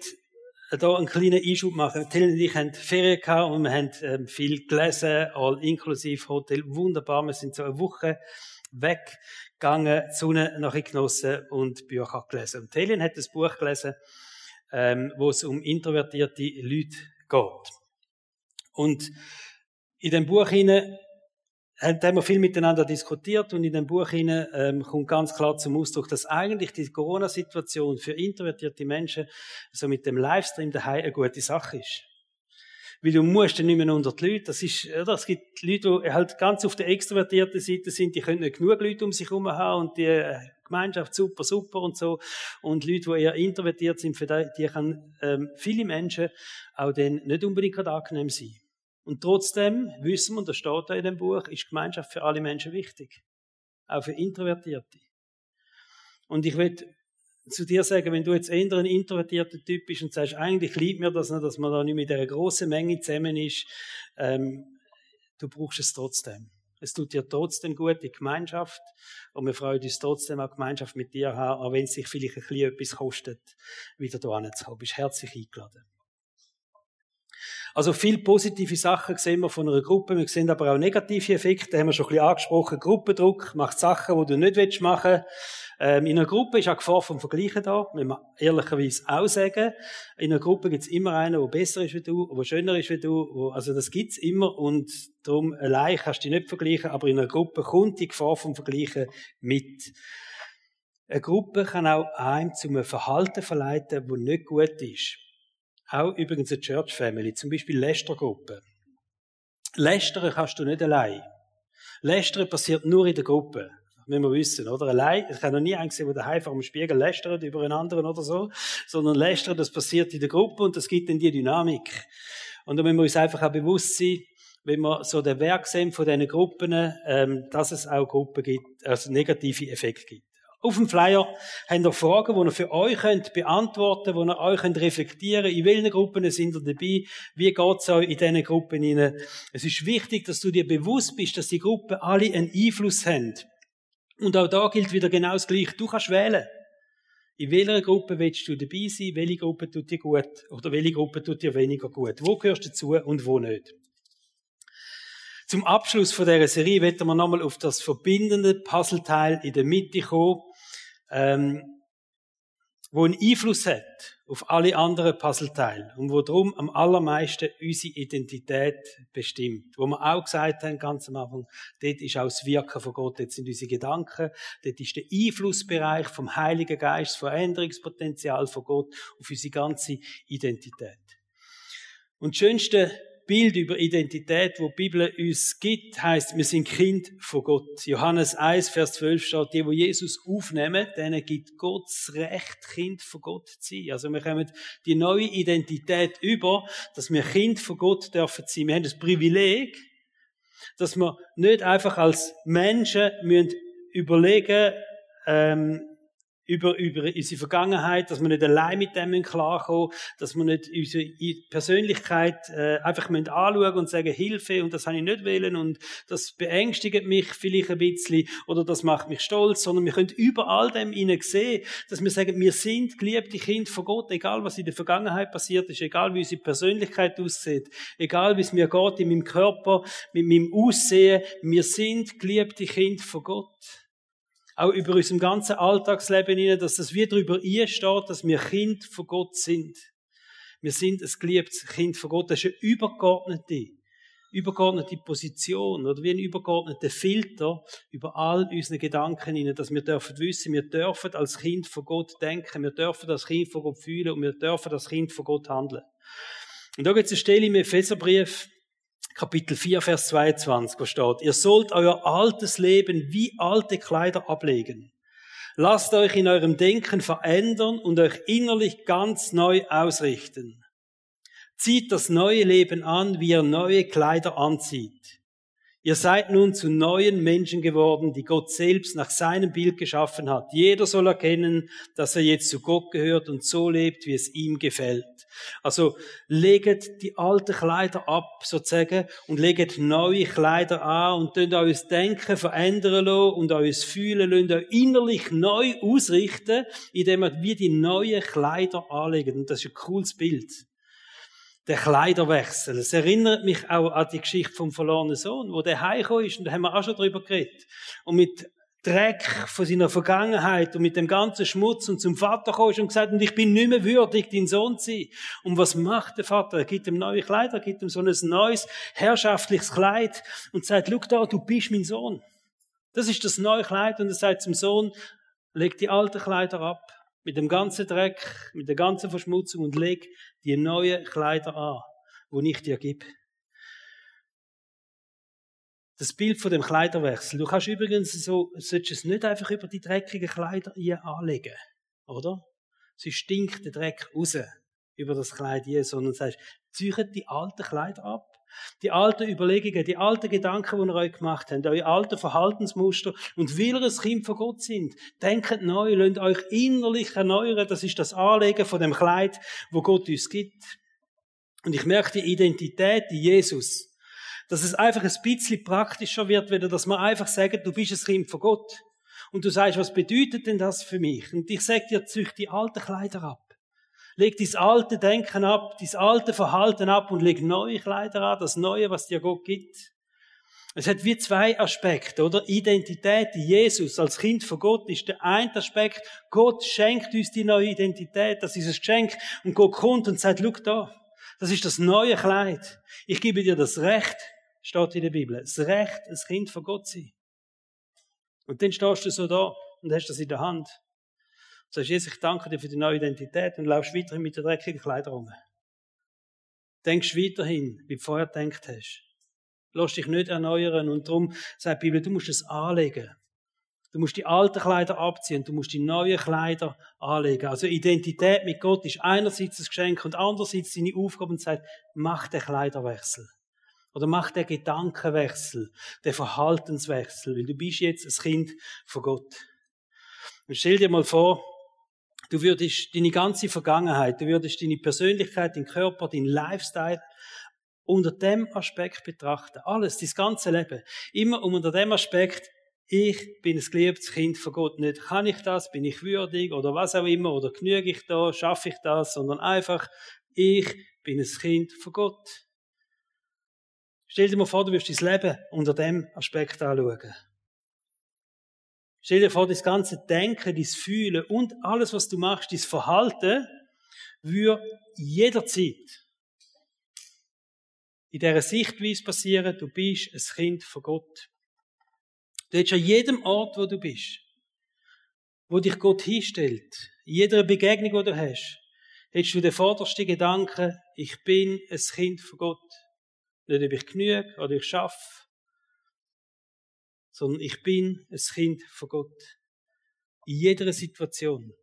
da einen kleinen Einschub machen. Till und ich haben Ferien gehabt und wir haben ähm, viel gelesen, all inklusive Hotel. Wunderbar. Wir sind so eine Woche weggegangen, die Sonne nachher genossen und Bücher gelesen. Und Helen hat das Buch gelesen, ähm, wo es um introvertierte Leute geht. Und in dem Buch hinein haben wir viel miteinander diskutiert und in dem Buch hinein ähm, kommt ganz klar zum Ausdruck, dass eigentlich die Corona-Situation für introvertierte Menschen so mit dem Livestream daheim eine gute Sache ist. Weil du musst dann nicht mehr unter die Leute. Das ist, oder? Es gibt Leute, die halt ganz auf der extrovertierten Seite sind, die können nicht genug Leute um sich herum haben und die äh, Gemeinschaft super, super und so. Und Leute, die eher introvertiert sind, für die, die kann ähm, viele Menschen auch dann nicht unbedingt angenehm sein. Und trotzdem wissen wir, und das steht da in dem Buch, ist Gemeinschaft für alle Menschen wichtig. Auch für Introvertierte. Und ich will zu dir sagen, wenn du jetzt eher ein introvertierter Typ bist und sagst, eigentlich liebt mir das nicht, dass man da nicht mit einer großen Menge zusammen ist, ähm, du brauchst es trotzdem. Es tut dir trotzdem gut, die Gemeinschaft. Und wir freuen uns trotzdem auch Gemeinschaft mit dir haben, auch wenn es sich vielleicht ein bisschen etwas kostet, wieder da hinzukommen. Du bist herzlich eingeladen. Also viel positive Sachen sehen wir von einer Gruppe. Wir sehen aber auch negative Effekte. Haben wir schon ein bisschen angesprochen. Gruppendruck macht Sachen, die du nicht machen willst. Ähm, in einer Gruppe ist auch Gefahr vom Vergleichen da. Muss man ehrlicherweise auch sagen. In einer Gruppe gibt es immer einen, der besser ist wie du, der schöner ist wie du. Wo, also das gibt's immer und darum allein kannst du dich nicht vergleichen. Aber in einer Gruppe kommt die Gefahr vom Vergleichen mit. Eine Gruppe kann auch einem zu einem Verhalten verleiten, das nicht gut ist. Auch übrigens eine Church Family, zum Beispiel Lästergruppe. Lästern kannst du nicht allein. Lästern passiert nur in der Gruppe. Müssen wir wissen, oder? Allein, ich habe noch nie einen gesehen, der daheim vor dem Spiegel lästert über einen anderen oder so. Sondern Lästern, das passiert in der Gruppe und das gibt dann die Dynamik. Und da müssen wir uns einfach auch bewusst sein, wenn wir so den Werk sehen von diesen Gruppen, ähm, dass es auch Gruppen gibt, also negative Effekte gibt. Auf dem Flyer habt ihr Fragen, die ihr für euch könnt beantworten könnt, die ihr euch könnt reflektieren könnt. In welchen Gruppen sind ihr dabei? Wie geht es euch in diesen Gruppen hinein? Es ist wichtig, dass du dir bewusst bist, dass die Gruppen alle einen Einfluss haben. Und auch da gilt wieder genau das Gleiche. Du kannst wählen. In welcher Gruppe willst du dabei sein? Welche Gruppe tut dir gut? Oder welche Gruppe tut dir weniger gut? Wo gehörst du dazu und wo nicht? Zum Abschluss von dieser Serie werden wir nochmal auf das verbindende Puzzleteil in der Mitte kommen ähm, wo einen Einfluss hat auf alle anderen Puzzleteile und wo darum am allermeisten unsere Identität bestimmt. Wo wir auch gesagt haben, ganz am Anfang, dort ist auch das Wirken von Gott, dort sind unsere Gedanken, dort ist der Einflussbereich vom Heiligen Geist, das Veränderungspotenzial von Gott auf unsere ganze Identität. Und das Schönste Bild über Identität, wo die Bibel uns gibt, heißt, wir sind Kind von Gott. Johannes 1, Vers 12 steht, die, wo Jesus aufnehmen, denen gibt Gott das Recht, Kind von Gott zu sein. Also wir kommen die neue Identität über, dass wir Kind von Gott dürfen sein. Wir haben das Privileg, Dass wir nicht einfach als Menschen müssen überlegen, ähm, über, über unsere Vergangenheit, dass wir nicht allein mit dem klarkommen dass wir nicht unsere Persönlichkeit äh, einfach anschauen und sagen, Hilfe, und das habe ich nicht wählen und das beängstigt mich vielleicht ein bisschen oder das macht mich stolz, sondern wir können über all dem ihnen sehen, dass wir sagen, wir sind geliebte Kinder von Gott, egal was in der Vergangenheit passiert ist, egal wie unsere Persönlichkeit aussieht, egal wie es mir geht in meinem Körper, mit meinem Aussehen, wir sind geliebte Kinder von Gott auch über unserem ganzen Alltagsleben hinein, dass das wieder über ihr steht, dass wir Kind von Gott sind. Wir sind ein geliebtes Kind von Gott. Das ist eine übergeordnete, übergeordnete Position oder wie ein übergeordneter Filter über all unsere Gedanken hinein, dass wir dürfen wissen, wir dürfen als Kind von Gott denken, wir dürfen als Kind von Gott fühlen und wir dürfen als Kind von Gott handeln. Und da gibt es eine Stelle im Epheserbrief, Kapitel 4, Vers 22, wo steht, ihr sollt euer altes Leben wie alte Kleider ablegen. Lasst euch in eurem Denken verändern und euch innerlich ganz neu ausrichten. Zieht das neue Leben an, wie ihr neue Kleider anzieht. Ihr seid nun zu neuen Menschen geworden, die Gott selbst nach seinem Bild geschaffen hat. Jeder soll erkennen, dass er jetzt zu Gott gehört und so lebt, wie es ihm gefällt. Also legt die alten Kleider ab, sozusagen, und legt neue Kleider an und tun euer Denken verändern und euer Fühlen lassen, euch innerlich neu ausrichten, indem ihr wie die neuen Kleider anlegt. Und das ist ein cooles Bild. Der Kleiderwechsel. Es erinnert mich auch an die Geschichte vom verlorenen Sohn, wo der heimgekommen ist, und da haben wir auch schon drüber geredet. Und mit Dreck von seiner Vergangenheit und mit dem ganzen Schmutz und zum Vater kommst und gesagt, und ich bin nicht mehr würdig, dein Sohn zu sein. Und was macht der Vater? Er gibt ihm neue Kleider, er gibt ihm so ein neues, herrschaftliches Kleid und sagt, schau da, du bist mein Sohn. Das ist das neue Kleid und er sagt zum Sohn, leg die alten Kleider ab, mit dem ganzen Dreck, mit der ganzen Verschmutzung und leg die neuen Kleider an, wo ich dir gebe das Bild von dem Kleiderwechsel. Du kannst übrigens so, solltest es nicht einfach über die dreckigen Kleider hier anlegen, oder? Sie stinkt der Dreck raus über das Kleid hier, sondern sagst, zieht die alten Kleider ab. Die alten Überlegungen, die alten Gedanken, die ihr euch gemacht habt, eure alten Verhaltensmuster und weil ihr ein Kind von Gott sind, denkt neu, lasst euch innerlich erneuern. Das ist das Anlegen von dem Kleid, wo Gott uns gibt. Und ich merke die Identität, die Jesus dass es einfach ein bisschen praktischer wird, wieder, dass man einfach sagt, du bist ein Kind von Gott. Und du sagst, was bedeutet denn das für mich? Und ich sag dir, zücht die alten Kleider ab. Leg dein alte Denken ab, dein alte Verhalten ab und leg neue Kleider an, das Neue, was dir Gott gibt. Es hat wie zwei Aspekte, oder? Identität, Jesus als Kind von Gott ist der eine Aspekt. Gott schenkt uns die neue Identität, das ist ein Geschenk. Und Gott kommt und sagt, schau da, das ist das neue Kleid. Ich gebe dir das Recht, steht in der Bibel. Das Recht, ein Kind von Gott zu sein. Und dann stehst du so da und hast das in der Hand. Sagst, Jesus, ich danke dir für die neue Identität und laufst weiterhin mit der dreckigen Kleider rum. Denkst weiterhin, wie du vorher gedacht hast. Lass dich nicht erneuern und darum sagt die Bibel, du musst es anlegen. Du musst die alten Kleider abziehen, du musst die neuen Kleider anlegen. Also Identität mit Gott ist einerseits ein Geschenk und andererseits seine Aufgabe und sagt, mach den Kleiderwechsel. Oder mach den Gedankenwechsel, den Verhaltenswechsel, weil du bist jetzt ein Kind von Gott. Und stell dir mal vor, du würdest deine ganze Vergangenheit, du würdest deine Persönlichkeit, deinen Körper, deinen Lifestyle unter dem Aspekt betrachten. Alles, dein ganze Leben. Immer unter dem Aspekt, ich bin ein geliebtes Kind von Gott. Nicht kann ich das, bin ich würdig oder was auch immer, oder genüge ich da, schaffe ich das, sondern einfach, ich bin ein Kind von Gott. Stell dir mal vor, du wirst dein Leben unter dem Aspekt anschauen. Stell dir vor, das ganze Denken, dein Fühlen und alles, was du machst, dein Verhalten, würde jederzeit in dieser Sichtweise passieren, du bist ein Kind von Gott. Du hättest an jedem Ort, wo du bist, wo dich Gott hinstellt, in jeder Begegnung, die du hast, hättest du den vordersten Gedanken, ich bin ein Kind von Gott. Nicht, ob ich genüge oder ich schaffe, sondern ich bin ein Kind von Gott. In jeder Situation.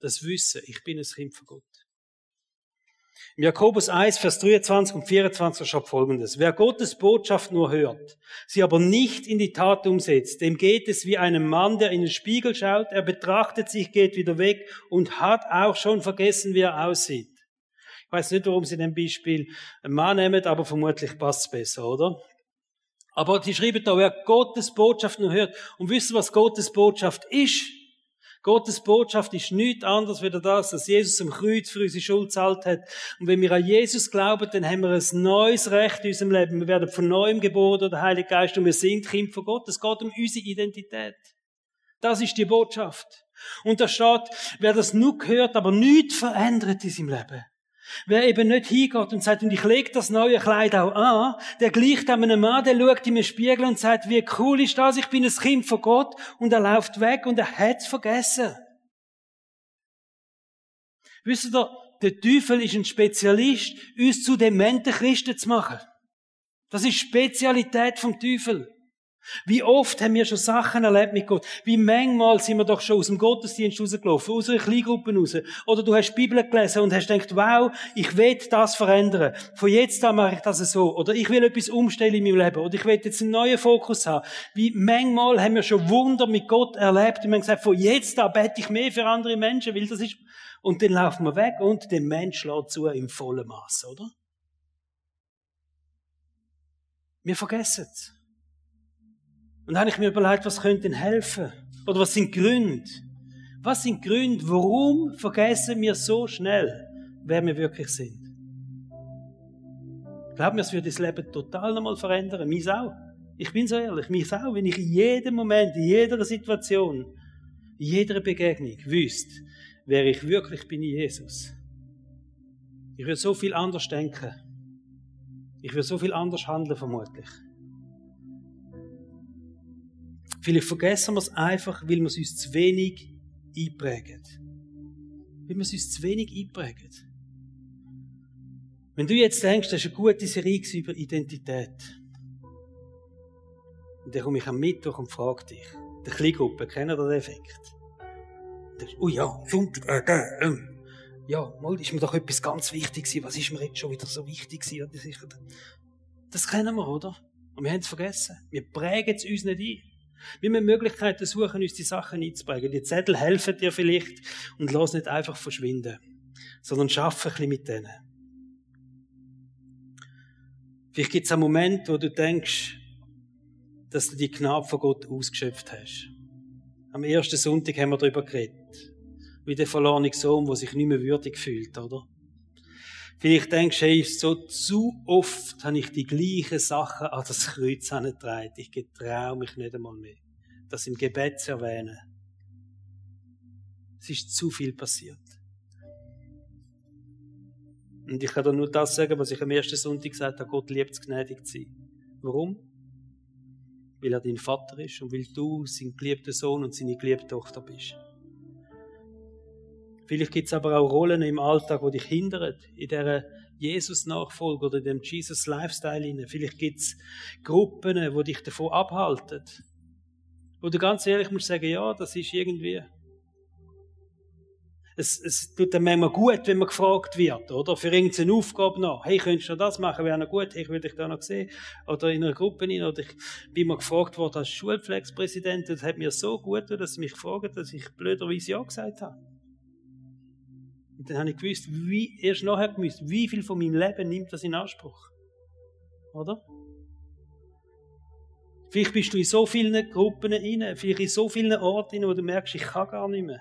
Das Wissen, ich bin ein Kind von Gott. Im Jakobus 1, Vers 23 und 24 schreibt folgendes. Wer Gottes Botschaft nur hört, sie aber nicht in die Tat umsetzt, dem geht es wie einem Mann, der in den Spiegel schaut, er betrachtet sich, geht wieder weg und hat auch schon vergessen, wie er aussieht. Ich weiß nicht, warum Sie dem Beispiel einen Mann nehmen, aber vermutlich passt es besser, oder? Aber die schreiben da, wer Gottes Botschaft nur hört und wissen, was Gottes Botschaft ist, Gottes Botschaft ist nichts anderes wie das, dass Jesus am Kreuz für unsere Schuld zahlt hat. Und wenn wir an Jesus glauben, dann haben wir ein neues Recht in unserem Leben. Wir werden von neuem geboren durch den Heiligen Geist und wir sind Kind von Gott. Es geht um unsere Identität. Das ist die Botschaft. Und da steht, wer das nur hört, aber nichts verändert in seinem Leben. Wer eben nicht hingeht und sagt, und ich lege das neue Kleid auch an, der gleicht einem Mann, der schaut in den Spiegel und sagt, wie cool ist das, ich bin ein Kind von Gott, und er läuft weg und er hat's vergessen. Wisst ihr, der Teufel ist ein Spezialist, uns zu dementen Christen zu machen. Das ist Spezialität vom Teufel. Wie oft haben wir schon Sachen erlebt mit Gott? Wie manchmal sind wir doch schon aus dem Gottesdienst rausgelaufen, aus einer Kleingruppe raus. Oder du hast die Bibel gelesen und hast gedacht, wow, ich will das verändern. Von jetzt an mache ich das so. Oder ich will etwas umstellen in meinem Leben. Oder ich will jetzt einen neuen Fokus haben. Wie manchmal haben wir schon Wunder mit Gott erlebt und haben gesagt, von jetzt an bete ich mehr für andere Menschen, weil das ist, und dann laufen wir weg und der Mensch schlägt zu im vollen Maß, oder? Wir vergessen es. Und dann habe ich mir überlegt, was könnte denn helfen? Oder was sind Gründe? Was sind Gründe, warum vergessen wir so schnell, wer wir wirklich sind? Glauben wir, es würde das Leben total nochmal verändern. Mich auch. Ich bin so ehrlich, mich auch, wenn ich in jedem Moment, in jeder Situation, in jeder Begegnung wüsste, wer ich wirklich bin in Jesus. Ich würde so viel anders denken. Ich würde so viel anders handeln, vermutlich. Vielleicht vergessen wir es einfach, weil wir es uns zu wenig einprägen. Weil wir es uns zu wenig einprägen. Wenn du jetzt denkst, das ist eine gute Serie über Identität. Und dann komme ich am Mittwoch und frage dich, der Kleingruppe, kennt ihr den Effekt? Denkst, oh ja, Sonntag, äh, äh, ja, mal ist mir doch etwas ganz wichtig gewesen. Was ist mir jetzt schon wieder so wichtig gewesen? Das kennen wir, oder? Und wir haben es vergessen. Wir prägen es uns nicht ein. Wir müssen Möglichkeiten suchen, uns die Sachen einzubringen. Die Zettel helfen dir vielleicht und lass nicht einfach verschwinden, sondern schaffe ein bisschen mit denen. Vielleicht gibt es einen Moment, wo du denkst, dass du die Gnade von Gott ausgeschöpft hast. Am ersten Sonntag haben wir darüber geredet. Wie der verlorene Sohn, der sich nicht mehr würdig fühlt, oder? Vielleicht denkst du, hey, so zu oft habe ich die gleichen Sachen an das Kreuz angetragen. Ich getraue mich nicht einmal mehr, das im Gebet zu erwähnen. Es ist zu viel passiert. Und ich kann dir nur das sagen, was ich am ersten Sonntag gesagt habe, Gott liebt es, gnädig zu sein. Warum? Weil er dein Vater ist und weil du sein geliebter Sohn und seine geliebte Tochter bist. Vielleicht gibt es aber auch Rollen im Alltag, die dich hindern, in dieser Jesus-Nachfolge oder in dem Jesus-Lifestyle. Vielleicht gibt es Gruppen, die dich davon abhalten. Wo du ganz ehrlich musst sagen, ja, das ist irgendwie. Es, es tut dann manchmal gut, wenn man gefragt wird, oder? Für irgendeine Aufgabe noch. Hey, könntest du das machen? Wäre noch gut. Hey, ich will dich da noch sehen. Oder in einer Gruppe rein. Oder ich bin mal gefragt worden als Schulpflegspräsident. Das hat mir so gut, dass sie mich gefragt dass ich blöderweise Ja gesagt habe. Und dann habe ich gewusst, wie, erst nachher gewusst, wie viel von meinem Leben nimmt das in Anspruch. Oder? Vielleicht bist du in so vielen Gruppen rein, vielleicht in so vielen Orten, wo du merkst, ich kann gar nicht mehr.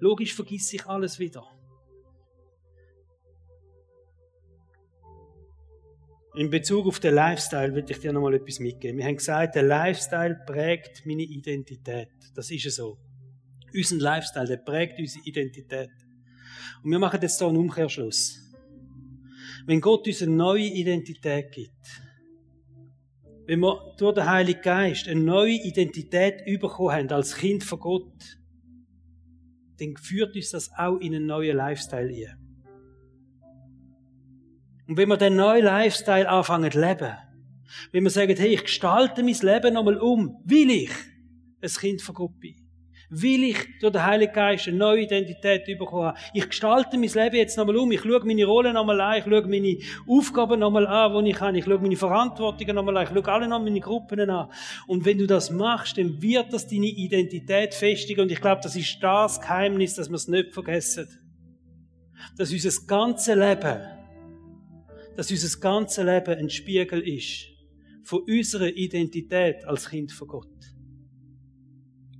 Logisch vergisst sich alles wieder. In Bezug auf den Lifestyle will ich dir nochmal etwas mitgeben. Wir haben gesagt, der Lifestyle prägt meine Identität. Das ist es so. Unser Lifestyle, der prägt unsere Identität. Und wir machen jetzt hier einen Umkehrschluss. Wenn Gott uns eine neue Identität gibt, wenn wir durch den Heiligen Geist eine neue Identität bekommen haben als Kind von Gott, dann führt uns das auch in einen neuen Lifestyle ein. Und wenn wir den neuen Lifestyle anfangen zu leben, wenn wir sagen, hey, ich gestalte mein Leben nochmal um, will ich ein Kind von Gott bin, Weil ich durch den Heiligen Geist eine neue Identität bekommen habe. Ich gestalte mein Leben jetzt nochmal um. Ich schaue meine Rollen nochmal an. Ich schaue meine Aufgaben nochmal an, die ich habe. Ich schaue meine Verantwortungen nochmal an. Ich schaue alle noch meine Gruppen an. Und wenn du das machst, dann wird das deine Identität festigen. Und ich glaube, das ist das Geheimnis, dass wir es nicht vergessen. Dass unser ganzes Leben, dass unser ganzes Leben ein Spiegel ist von unserer Identität als Kind von Gott.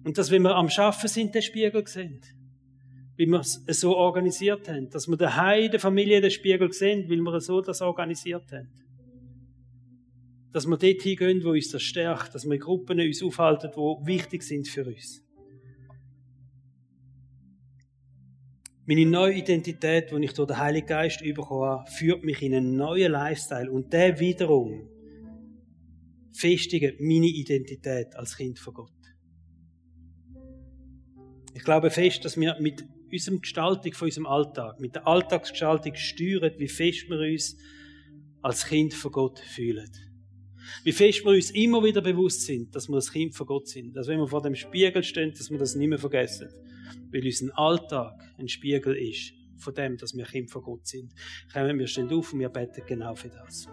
Und dass, wenn wir am Schaffen sind, den Spiegel sehen. Wie wir es so organisiert haben. Dass wir daheim der Familie den Spiegel sehen, weil wir so das organisiert haben. Dass wir dort hingehen, wo uns das stärkt. Dass wir Gruppen uns aufhalten, die wichtig sind für uns. Meine neue Identität, die ich durch den Heiligen Geist bekommen habe, führt mich in einen neuen Lifestyle. Und der wiederum festigt meine Identität als Kind von Gott. Ich glaube fest, dass wir mit unserem Gestaltung von unserem Alltag, mit der Alltagsgestaltung steuern, wie fest wir uns als Kind von Gott fühlen. Wie fest wir uns immer wieder bewusst sind, dass wir ein Kind von Gott sind. Dass wenn wir vor dem Spiegel stehen, dass wir das nicht mehr vergessen. Weil unser Alltag ein Spiegel ist von dem, dass wir Kind von Gott sind. Kommen wir stehen auf und wir beten genau für das.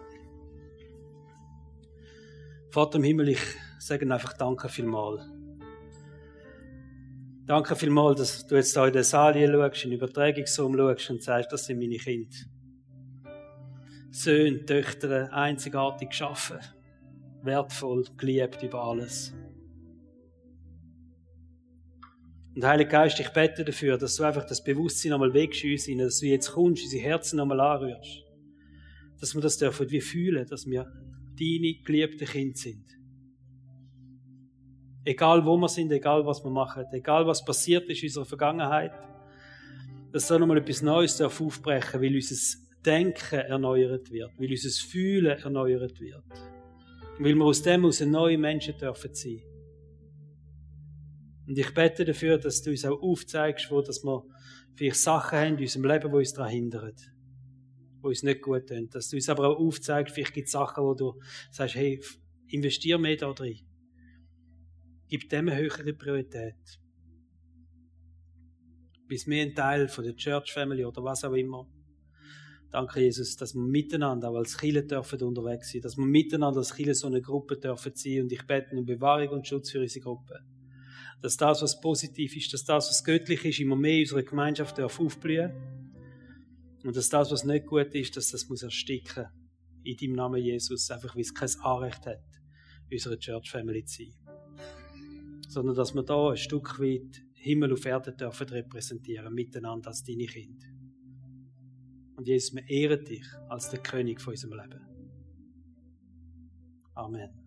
Vater im Himmel, ich sage einfach Danke vielmals Danke vielmals, dass du jetzt da in den Saal schaust, in den Übertragungsraum schaust und sagst, das sind meine Kinder. Söhne, Töchter, einzigartig geschaffen, wertvoll, geliebt über alles. Und Heiliger Geist, ich bete dafür, dass du einfach das Bewusstsein einmal wegschießt, dass du jetzt kommst, unsere Herzen einmal anrührst. Dass wir das dürfen wie fühlen, dass wir deine geliebten Kinder sind. Egal wo wir sind, egal was wir machen, egal was passiert ist in unserer Vergangenheit, dass da nochmal etwas Neues aufbrechen weil unser Denken erneuert wird, weil unser Fühlen erneuert wird. Weil wir aus dem aus neue Menschen dürfen sein. Und ich bete dafür, dass du uns auch aufzeigst, wo dass wir vielleicht Sachen haben in unserem Leben, die uns daran hindern, die uns nicht gut tun. Dass du uns aber auch aufzeigst, vielleicht gibt es Sachen, wo du sagst, hey, investier mehr da drin. Gib dem eine höhere Priorität. Bis wir ein Teil von der Church Family oder was auch immer. Danke, Jesus, dass wir miteinander auch als Chile dürfen unterwegs sein, dass wir miteinander als Chile so eine Gruppe dürfen sein und ich bete um Bewahrung und Schutz für unsere Gruppe. Dass das, was positiv ist, dass das, was göttlich ist, immer mehr in unserer Gemeinschaft darf aufblühen. Und dass das, was nicht gut ist, dass das muss ersticken. In deinem Namen Jesus, einfach weil es kein Anrecht hat, unsere Church Family zu sein sondern dass wir da ein Stück weit Himmel auf Erde dürfen repräsentieren, miteinander als deine Kinder. Und Jesus, wir ehren dich als der König von unserem Leben. Amen.